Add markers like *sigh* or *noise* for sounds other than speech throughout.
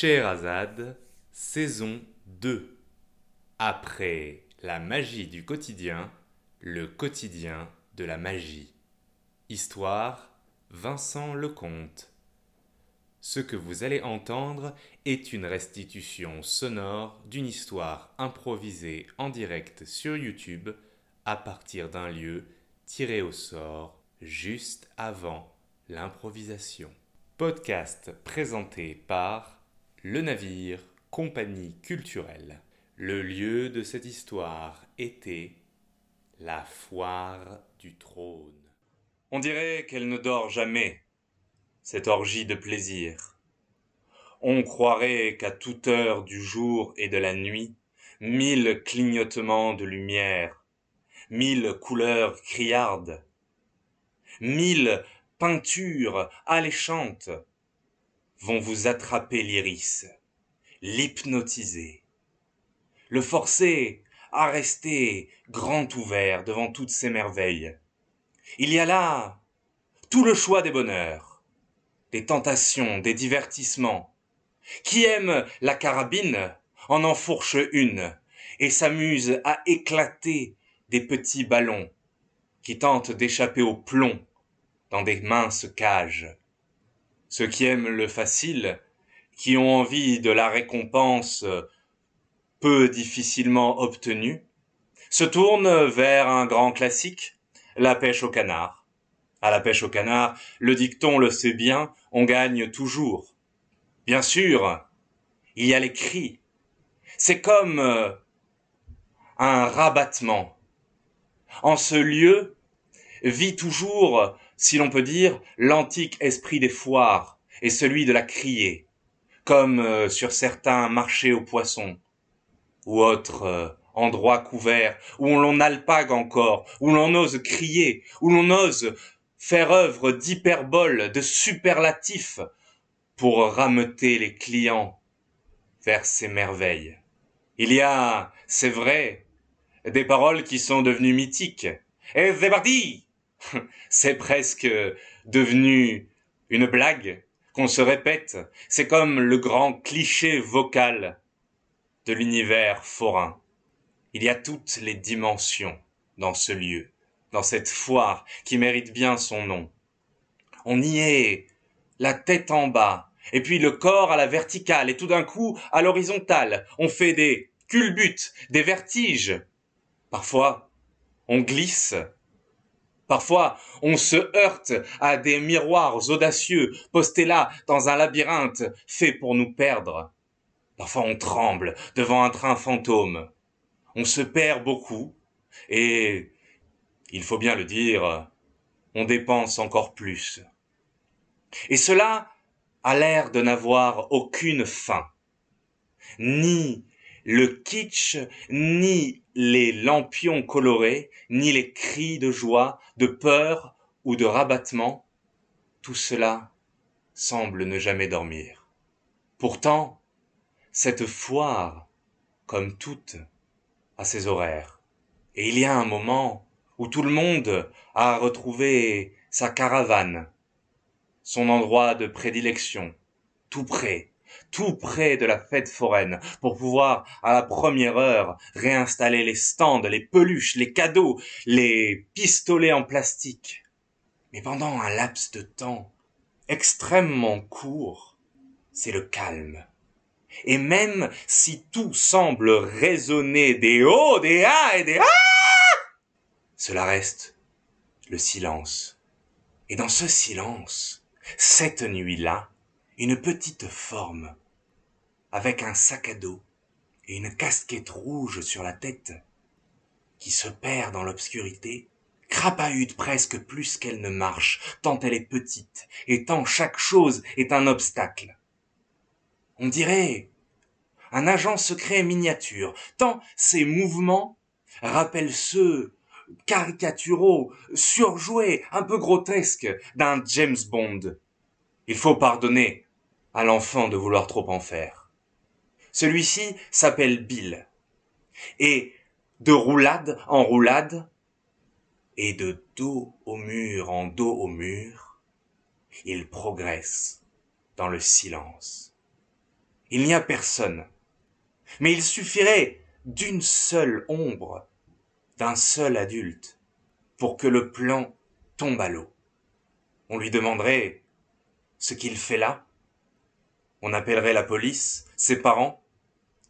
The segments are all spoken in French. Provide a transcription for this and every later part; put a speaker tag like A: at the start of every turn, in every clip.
A: Scheherazade, saison 2. Après la magie du quotidien, le quotidien de la magie. Histoire Vincent Lecomte. Ce que vous allez entendre est une restitution sonore d'une histoire improvisée en direct sur YouTube à partir d'un lieu tiré au sort juste avant l'improvisation. Podcast présenté par le navire, compagnie culturelle. Le lieu de cette histoire était la foire du trône. On dirait qu'elle ne dort jamais, cette orgie de plaisir. On croirait qu'à toute heure du jour et de la nuit, mille clignotements de lumière, mille couleurs criardes, mille peintures alléchantes vont vous attraper l'iris, l'hypnotiser, le forcer à rester grand ouvert devant toutes ces merveilles. Il y a là tout le choix des bonheurs, des tentations, des divertissements. Qui aime la carabine en enfourche une et s'amuse à éclater des petits ballons qui tentent d'échapper au plomb dans des minces cages ceux qui aiment le facile, qui ont envie de la récompense peu difficilement obtenue, se tournent vers un grand classique, la pêche au canard. À la pêche au canard, le dicton le sait bien, on gagne toujours. Bien sûr, il y a les cris. C'est comme euh, un rabattement. En ce lieu vit toujours si l'on peut dire, l'antique esprit des foires et celui de la criée, comme euh, sur certains marchés aux poissons, ou autres euh, endroits couverts, où l'on alpague encore, où l'on ose crier, où l'on ose faire œuvre d'hyperbole, de superlatifs, pour rameuter les clients vers ces merveilles. Il y a, c'est vrai, des paroles qui sont devenues mythiques. Et c'est *laughs* c'est presque devenu une blague qu'on se répète. C'est comme le grand cliché vocal de l'univers forain. Il y a toutes les dimensions dans ce lieu, dans cette foire qui mérite bien son nom. On y est la tête en bas, et puis le corps à la verticale, et tout d'un coup à l'horizontale. On fait des culbutes, des vertiges. Parfois, on glisse Parfois, on se heurte à des miroirs audacieux postés là dans un labyrinthe fait pour nous perdre. Parfois, on tremble devant un train fantôme. On se perd beaucoup et, il faut bien le dire, on dépense encore plus. Et cela a l'air de n'avoir aucune fin. Ni le kitsch, ni les lampions colorés, ni les cris de joie, de peur ou de rabattement, tout cela semble ne jamais dormir. Pourtant, cette foire, comme toutes, a ses horaires. Et il y a un moment où tout le monde a retrouvé sa caravane, son endroit de prédilection, tout près, tout près de la fête foraine, pour pouvoir, à la première heure, réinstaller les stands, les peluches, les cadeaux, les pistolets en plastique. Mais pendant un laps de temps extrêmement court, c'est le calme. Et même si tout semble résonner des hauts, des ah et des ah, cela reste le silence. Et dans ce silence, cette nuit-là, une petite forme, avec un sac à dos et une casquette rouge sur la tête, qui se perd dans l'obscurité, crapahute presque plus qu'elle ne marche, tant elle est petite, et tant chaque chose est un obstacle. On dirait un agent secret miniature, tant ses mouvements rappellent ceux caricaturaux, surjoués, un peu grotesques d'un James Bond. Il faut pardonner à l'enfant de vouloir trop en faire. Celui-ci s'appelle Bill. Et de roulade en roulade, et de dos au mur en dos au mur, il progresse dans le silence.
B: Il n'y a personne. Mais il suffirait d'une seule ombre, d'un seul adulte, pour que le plan tombe à l'eau. On lui demanderait ce qu'il fait là. On appellerait la police, ses parents,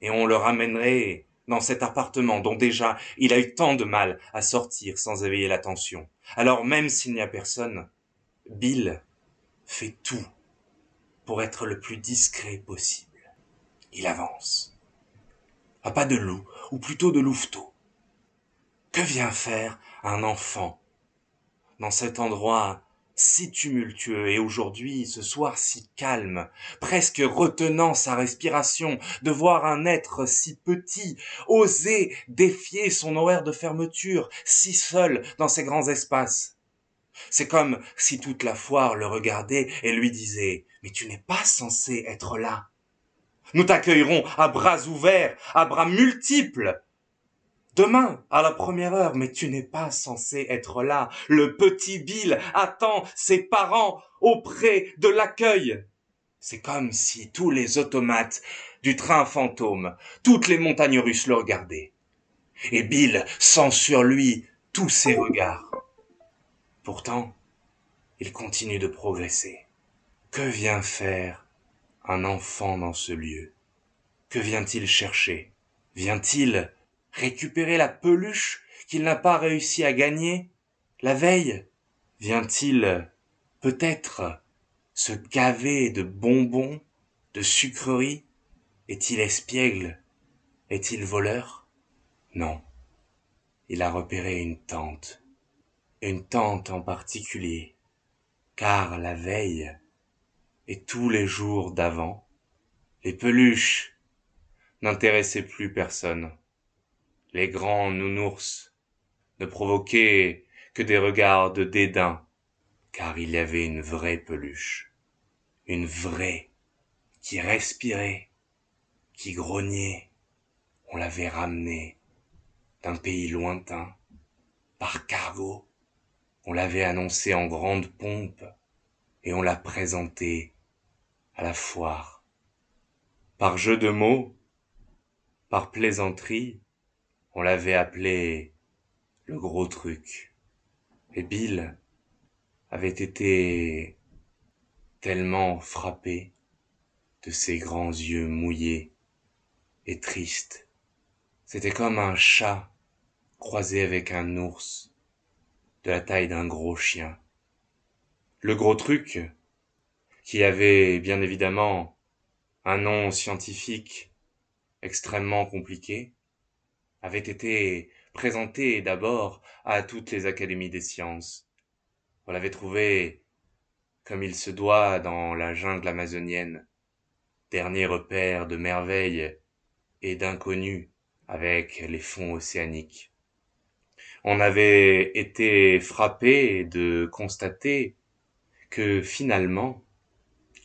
B: et on le ramènerait dans cet appartement dont déjà il a eu tant de mal à sortir sans éveiller l'attention. Alors même s'il n'y a personne, Bill fait tout pour être le plus discret possible. Il avance. À pas de loup, ou plutôt de louveteau. Que vient faire un enfant dans cet endroit si tumultueux et aujourd'hui, ce soir si calme, presque retenant sa respiration, de voir un être si petit oser défier son horaire de fermeture, si seul dans ces grands espaces. C'est comme si toute la foire le regardait et lui disait Mais tu n'es pas censé être là. Nous t'accueillerons à bras ouverts, à bras multiples, Demain, à la première heure, mais tu n'es pas censé être là. Le petit Bill attend ses parents auprès de l'accueil. C'est comme si tous les automates du train fantôme, toutes les montagnes russes le regardaient. Et Bill sent sur lui tous ses regards. Pourtant, il continue de progresser. Que vient faire un enfant dans ce lieu? Que vient-il chercher? Vient-il récupérer la peluche qu'il n'a pas réussi à gagner. La veille Vient-il peut-être se gaver de bonbons, de sucreries? Est-il espiègle? Est-il voleur? Non. Il a repéré une tente, une tente en particulier, car la veille et tous les jours d'avant, les peluches n'intéressaient plus personne les grands nounours ne provoquaient que des regards de dédain, car il y avait une vraie peluche, une vraie, qui respirait, qui grognait. On l'avait ramenée d'un pays lointain, par cargo. On l'avait annoncée en grande pompe, et on l'a présentée à la foire. Par jeu de mots, par plaisanterie, on l'avait appelé le gros truc. Et Bill avait été tellement frappé de ses grands yeux mouillés et tristes. C'était comme un chat croisé avec un ours de la taille d'un gros chien. Le gros truc, qui avait bien évidemment un nom scientifique extrêmement compliqué, avait été présenté d'abord à toutes les académies des sciences. On l'avait trouvé comme il se doit dans la jungle amazonienne, dernier repère de merveilles et d'inconnus avec les fonds océaniques. On avait été frappé de constater que finalement,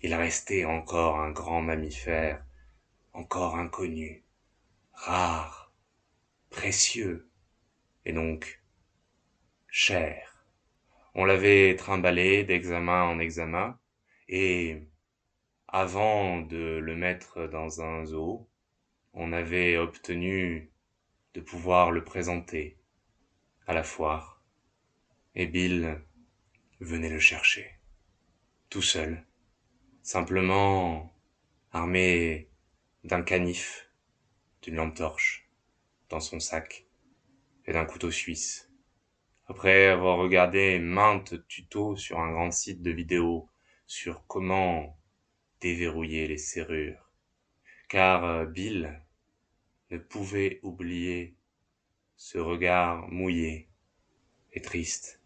B: il restait encore un grand mammifère, encore inconnu, rare, précieux, et donc cher. On l'avait trimballé d'examen en examen, et avant de le mettre dans un zoo, on avait obtenu de pouvoir le présenter à la foire, et Bill venait le chercher, tout seul, simplement armé d'un canif, d'une lampe torche dans son sac et d'un couteau suisse. Après avoir regardé maintes tutos sur un grand site de vidéos sur comment déverrouiller les serrures, car euh, Bill ne pouvait oublier ce regard mouillé et triste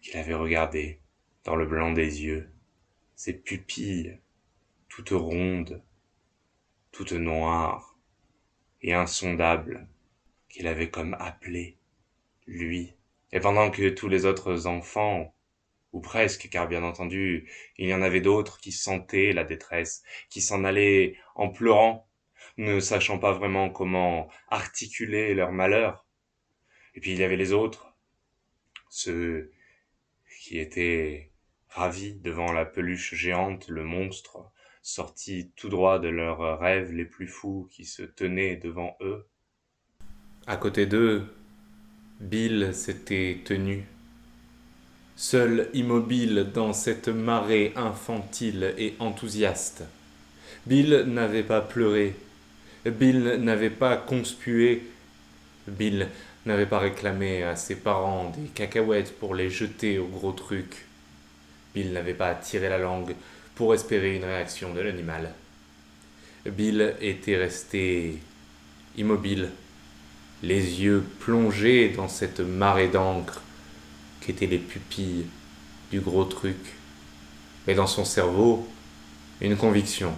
B: qu'il avait regardé dans le blanc des yeux, ses pupilles toutes rondes, toutes noires et insondables qu'il avait comme appelé, lui. Et pendant que tous les autres enfants, ou presque, car bien entendu, il y en avait d'autres qui sentaient la détresse, qui s'en allaient en pleurant, ne sachant pas vraiment comment articuler leur malheur. Et puis il y avait les autres, ceux qui étaient ravis devant la peluche géante, le monstre, sortis tout droit de leurs rêves les plus fous qui se tenaient devant eux.
A: À côté d'eux, Bill s'était tenu, seul immobile dans cette marée infantile et enthousiaste. Bill n'avait pas pleuré, Bill n'avait pas conspué, Bill n'avait pas réclamé à ses parents des cacahuètes pour les jeter au gros truc. Bill n'avait pas tiré la langue pour espérer une réaction de l'animal. Bill était resté immobile, les yeux plongés dans cette marée d'encre qu'étaient les pupilles du gros truc. Mais dans son cerveau, une conviction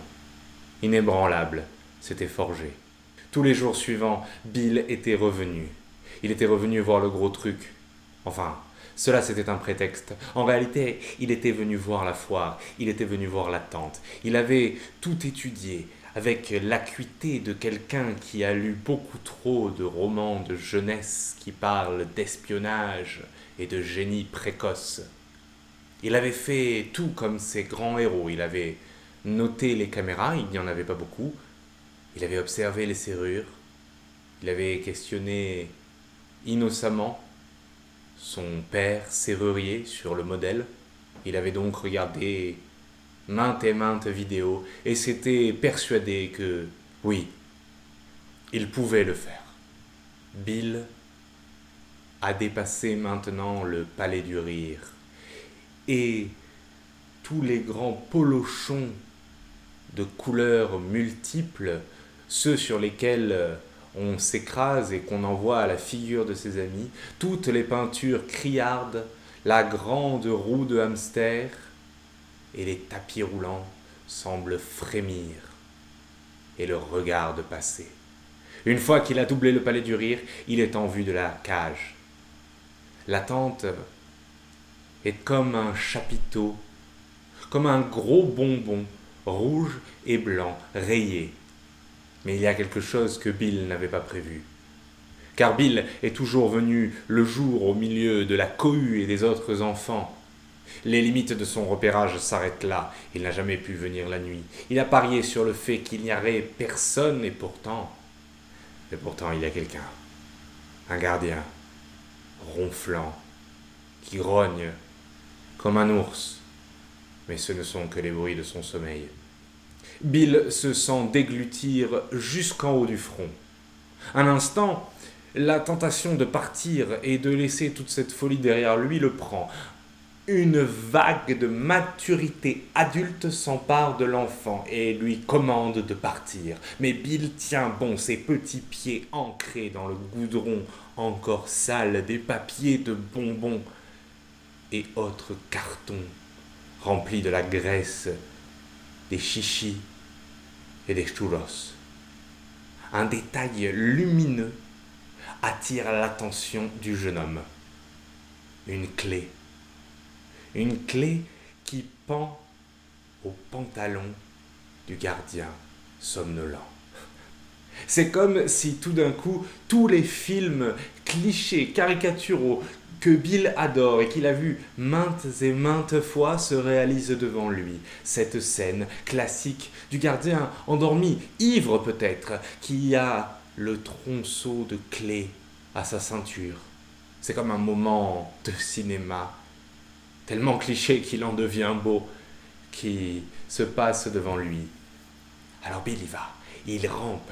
A: inébranlable s'était forgée. Tous les jours suivants, Bill était revenu. Il était revenu voir le gros truc. Enfin, cela c'était un prétexte. En réalité, il était venu voir la foire, il était venu voir la tente. Il avait tout étudié, avec l'acuité de quelqu'un qui a lu beaucoup trop de romans de jeunesse qui parlent d'espionnage et de génie précoce. Il avait fait tout comme ses grands héros. Il avait noté les caméras, il n'y en avait pas beaucoup. Il avait observé les serrures. Il avait questionné innocemment son père serrurier sur le modèle. Il avait donc regardé maintes et maintes vidéos et s'était persuadé que, oui, il pouvait le faire. Bill a dépassé maintenant le palais du rire et tous les grands polochons de couleurs multiples, ceux sur lesquels on s'écrase et qu'on envoie à la figure de ses amis, toutes les peintures criardes, la grande roue de hamster, et les tapis roulants semblent frémir et le regardent passer. Une fois qu'il a doublé le palais du rire, il est en vue de la cage. La tente est comme un chapiteau, comme un gros bonbon rouge et blanc rayé. Mais il y a quelque chose que Bill n'avait pas prévu. Car Bill est toujours venu le jour au milieu de la cohue et des autres enfants les limites de son repérage s'arrêtent là. Il n'a jamais pu venir la nuit. Il a parié sur le fait qu'il n'y aurait personne et pourtant... Et pourtant il y a quelqu'un. Un gardien. Ronflant. Qui grogne. Comme un ours. Mais ce ne sont que les bruits de son sommeil. Bill se sent déglutir jusqu'en haut du front. Un instant, la tentation de partir et de laisser toute cette folie derrière lui le prend une vague de maturité adulte s'empare de l'enfant et lui commande de partir. Mais Bill tient bon, ses petits pieds ancrés dans le goudron encore sale des papiers de bonbons et autres cartons remplis de la graisse, des chichis et des churros. Un détail lumineux attire l'attention du jeune homme. Une clé une clé qui pend au pantalon du gardien somnolent. C'est comme si tout d'un coup, tous les films clichés, caricaturaux que Bill adore et qu'il a vu maintes et maintes fois se réalisent devant lui. Cette scène classique du gardien endormi, ivre peut-être, qui a le tronçon de clé à sa ceinture. C'est comme un moment de cinéma tellement cliché qu'il en devient beau, qui se passe devant lui. Alors Bill y va, il rampe,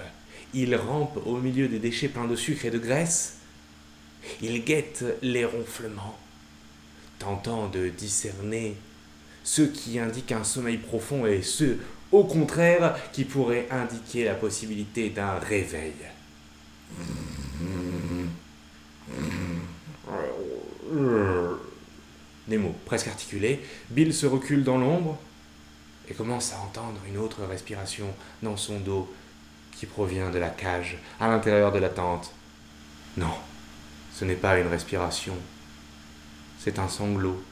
A: il rampe au milieu des déchets pleins de sucre et de graisse, il guette les ronflements, tentant de discerner ceux qui indiquent un sommeil profond et ceux, au contraire, qui pourraient indiquer la possibilité d'un réveil *laughs* *laughs* des mots presque articulés, Bill se recule dans l'ombre et commence à entendre une autre respiration dans son dos qui provient de la cage, à l'intérieur de la tente. Non, ce n'est pas une respiration, c'est un sanglot.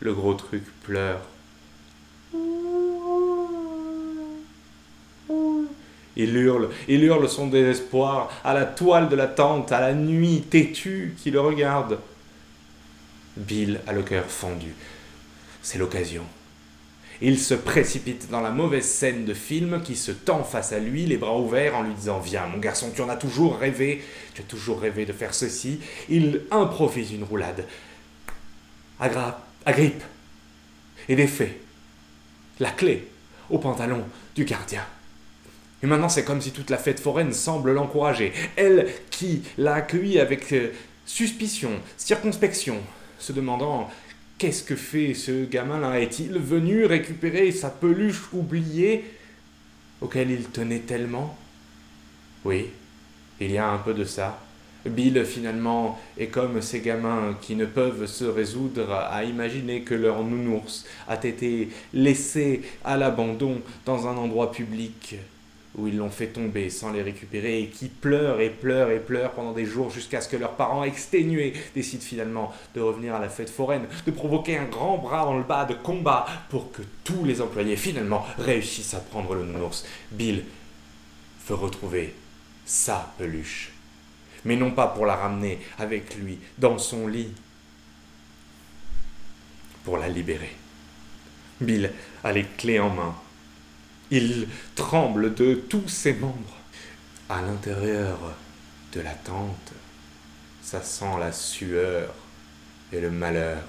A: Le gros truc pleure Il hurle, il hurle son désespoir à la toile de la tente, à la nuit têtue qui le regarde. Bill a le cœur fendu. C'est l'occasion. Il se précipite dans la mauvaise scène de film qui se tend face à lui, les bras ouverts, en lui disant Viens, mon garçon, tu en as toujours rêvé, tu as toujours rêvé de faire ceci. Il improvise une roulade. Agra agrippe et défait la clé au pantalon du gardien. Et maintenant, c'est comme si toute la fête foraine semble l'encourager. Elle qui l'a accueilli avec euh, suspicion, circonspection, se demandant Qu'est-ce que fait ce gamin-là? Est-il venu récupérer sa peluche oubliée auquel il tenait tellement? Oui, il y a un peu de ça. Bill, finalement, est comme ces gamins qui ne peuvent se résoudre à imaginer que leur nounours a été laissé à l'abandon dans un endroit public où ils l'ont fait tomber sans les récupérer et qui pleurent et pleurent et pleurent pendant des jours jusqu'à ce que leurs parents exténués décident finalement de revenir à la fête foraine, de provoquer un grand bras dans le bas de combat pour que tous les employés finalement réussissent à prendre le nounours. Bill veut retrouver sa peluche, mais non pas pour la ramener avec lui dans son lit, pour la libérer. Bill a les clés en main il tremble de tous ses membres. À l'intérieur de la tente, ça sent la sueur et le malheur.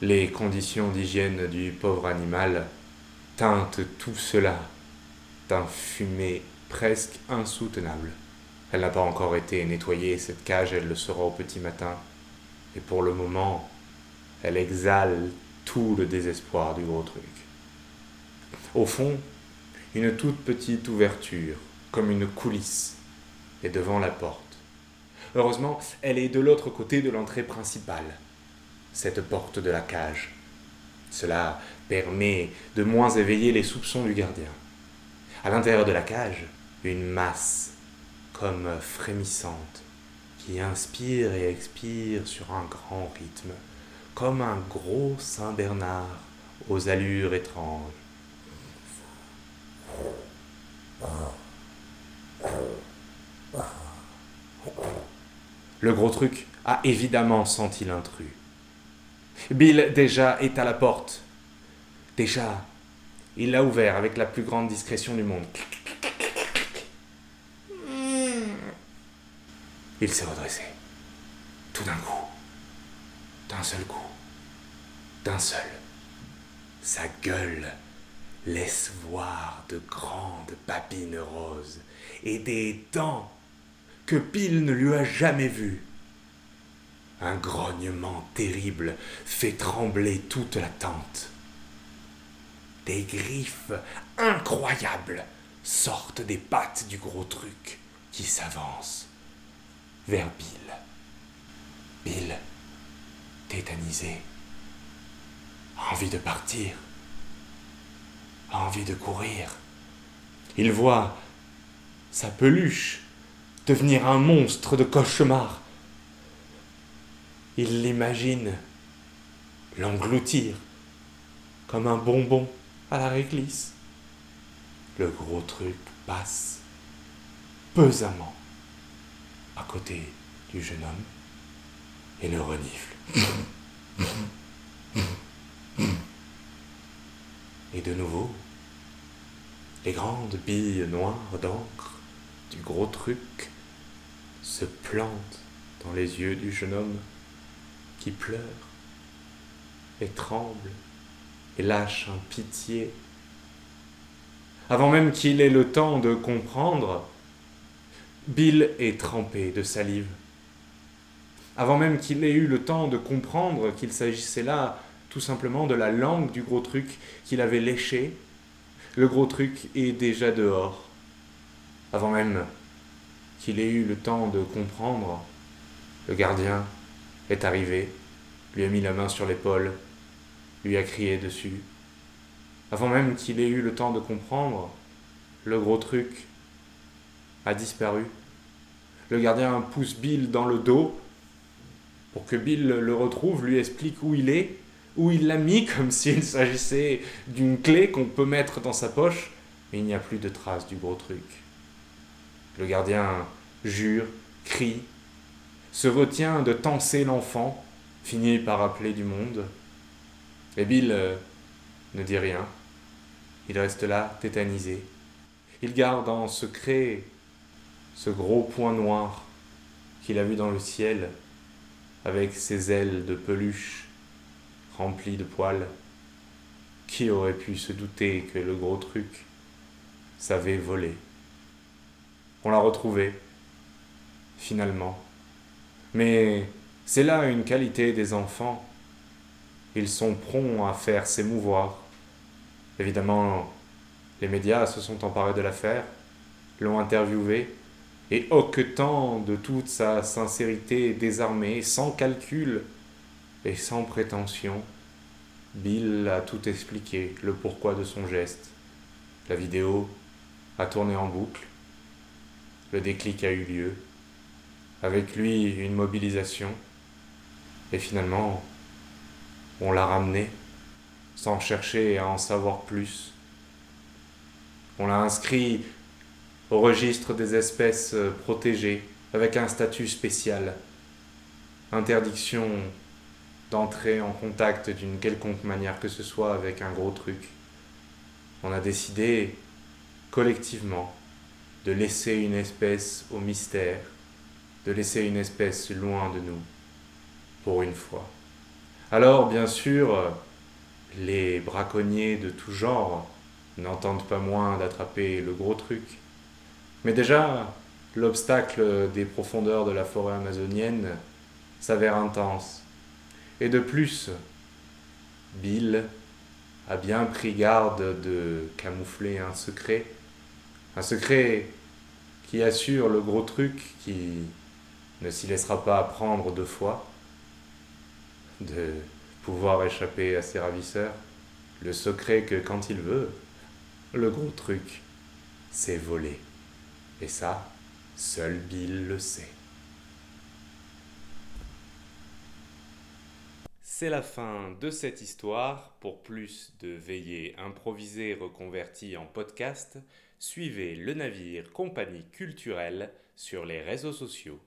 A: Les conditions d'hygiène du pauvre animal teintent tout cela d'un fumée presque insoutenable. Elle n'a pas encore été nettoyée, cette cage, elle le sera au petit matin. Et pour le moment, elle exhale tout le désespoir du gros truc. Au fond, une toute petite ouverture, comme une coulisse, est devant la porte. Heureusement, elle est de l'autre côté de l'entrée principale, cette porte de la cage. Cela permet de moins éveiller les soupçons du gardien. À l'intérieur de la cage, une masse, comme frémissante, qui inspire et expire sur un grand rythme, comme un gros Saint Bernard aux allures étranges. Le gros truc a évidemment senti l'intrus. Bill déjà est à la porte. Déjà, il l'a ouvert avec la plus grande discrétion du monde. Il s'est redressé. Tout d'un coup. D'un seul coup. D'un seul. Sa gueule laisse voir de grandes papines roses et des dents que Bill ne lui a jamais vues. Un grognement terrible fait trembler toute la tente. Des griffes incroyables sortent des pattes du gros truc qui s'avance vers Bill. Bill, tétanisé, envie de partir a envie de courir. Il voit sa peluche devenir un monstre de cauchemar. Il l'imagine l'engloutir comme un bonbon à la réglisse. Le gros truc passe pesamment à côté du jeune homme et le renifle. Et de nouveau, les grandes billes noires d'encre du gros truc se plantent dans les yeux du jeune homme qui pleure et tremble et lâche un pitié. Avant même qu'il ait le temps de comprendre, Bill est trempé de salive. Avant même qu'il ait eu le temps de comprendre qu'il s'agissait là tout simplement de la langue du gros truc qu'il avait léché. Le gros truc est déjà dehors. Avant même qu'il ait eu le temps de comprendre, le gardien est arrivé, lui a mis la main sur l'épaule, lui a crié dessus. Avant même qu'il ait eu le temps de comprendre, le gros truc a disparu. Le gardien pousse Bill dans le dos pour que Bill le retrouve, lui explique où il est, où il l'a mis comme *laughs* s'il s'agissait d'une clé qu'on peut mettre dans sa poche, mais il n'y a plus de traces du gros truc. Le gardien jure, crie, se retient de tenser l'enfant, finit par appeler du monde. Et Bill euh, ne dit rien. Il reste là, tétanisé. Il garde en secret ce gros point noir qu'il a vu dans le ciel, avec ses ailes de peluche remplies de poils. Qui aurait pu se douter que le gros truc savait voler? On l'a retrouvé, finalement. Mais c'est là une qualité des enfants. Ils sont prompts à faire s'émouvoir. Évidemment, les médias se sont emparés de l'affaire, l'ont interviewé, et hoquetant de toute sa sincérité désarmée, sans calcul et sans prétention, Bill a tout expliqué, le pourquoi de son geste. La vidéo a tourné en boucle. Le déclic a eu lieu. Avec lui, une mobilisation. Et finalement, on l'a ramené, sans chercher à en savoir plus. On l'a inscrit au registre des espèces protégées avec un statut spécial. Interdiction d'entrer en contact d'une quelconque manière que ce soit avec un gros truc. On a décidé collectivement de laisser une espèce au mystère, de laisser une espèce loin de nous, pour une fois. Alors, bien sûr, les braconniers de tout genre n'entendent pas moins d'attraper le gros truc. Mais déjà, l'obstacle des profondeurs de la forêt amazonienne s'avère intense. Et de plus, Bill a bien pris garde de camoufler un secret, un secret qui assure le gros truc qui ne s'y laissera pas prendre deux fois, de pouvoir échapper à ses ravisseurs, le secret que quand il veut, le gros truc, c'est voler. Et ça, seul Bill le sait. C'est la fin de cette histoire. Pour plus de veillées improvisées reconverties en podcast, suivez le navire Compagnie culturelle sur les réseaux sociaux.